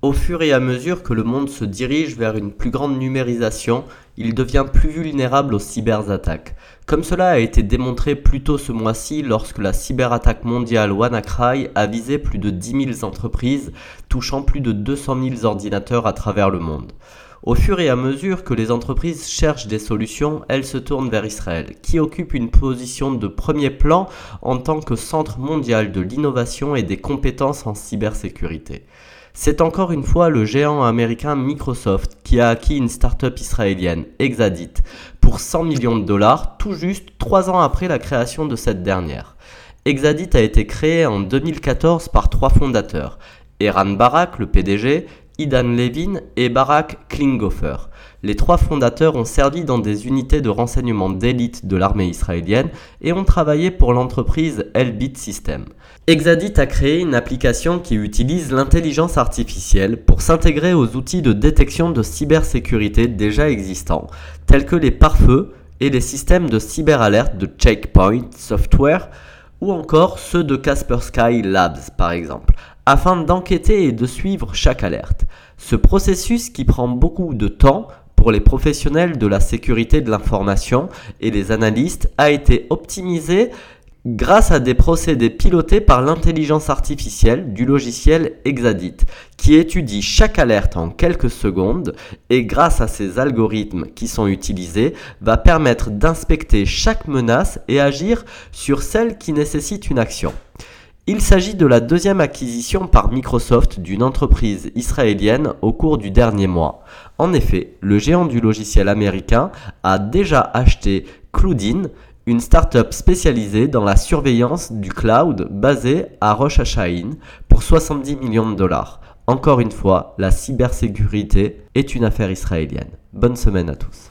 Au fur et à mesure que le monde se dirige vers une plus grande numérisation, il devient plus vulnérable aux cyberattaques. Comme cela a été démontré plus tôt ce mois-ci lorsque la cyberattaque mondiale WannaCry a visé plus de 10 000 entreprises, touchant plus de 200 000 ordinateurs à travers le monde. Au fur et à mesure que les entreprises cherchent des solutions, elles se tournent vers Israël, qui occupe une position de premier plan en tant que centre mondial de l'innovation et des compétences en cybersécurité. C'est encore une fois le géant américain Microsoft qui a acquis une start-up israélienne, Exadit, pour 100 millions de dollars, tout juste trois ans après la création de cette dernière. Exadit a été créé en 2014 par trois fondateurs, Eran Barak, le PDG, Idan Levin et Barak Klinghoffer. Les trois fondateurs ont servi dans des unités de renseignement d'élite de l'armée israélienne et ont travaillé pour l'entreprise Elbit System. Exadit a créé une application qui utilise l'intelligence artificielle pour s'intégrer aux outils de détection de cybersécurité déjà existants, tels que les pare-feux et les systèmes de cyberalerte de Checkpoint Software ou encore ceux de Kaspersky Labs par exemple, afin d'enquêter et de suivre chaque alerte. Ce processus qui prend beaucoup de temps pour les professionnels de la sécurité de l'information et les analystes a été optimisé grâce à des procédés pilotés par l'intelligence artificielle du logiciel Exadit, qui étudie chaque alerte en quelques secondes et grâce à ces algorithmes qui sont utilisés, va permettre d'inspecter chaque menace et agir sur celle qui nécessite une action. Il s'agit de la deuxième acquisition par Microsoft d'une entreprise israélienne au cours du dernier mois. En effet, le géant du logiciel américain a déjà acheté Cloudin, une start-up spécialisée dans la surveillance du cloud basée à Rosh pour 70 millions de dollars. Encore une fois, la cybersécurité est une affaire israélienne. Bonne semaine à tous.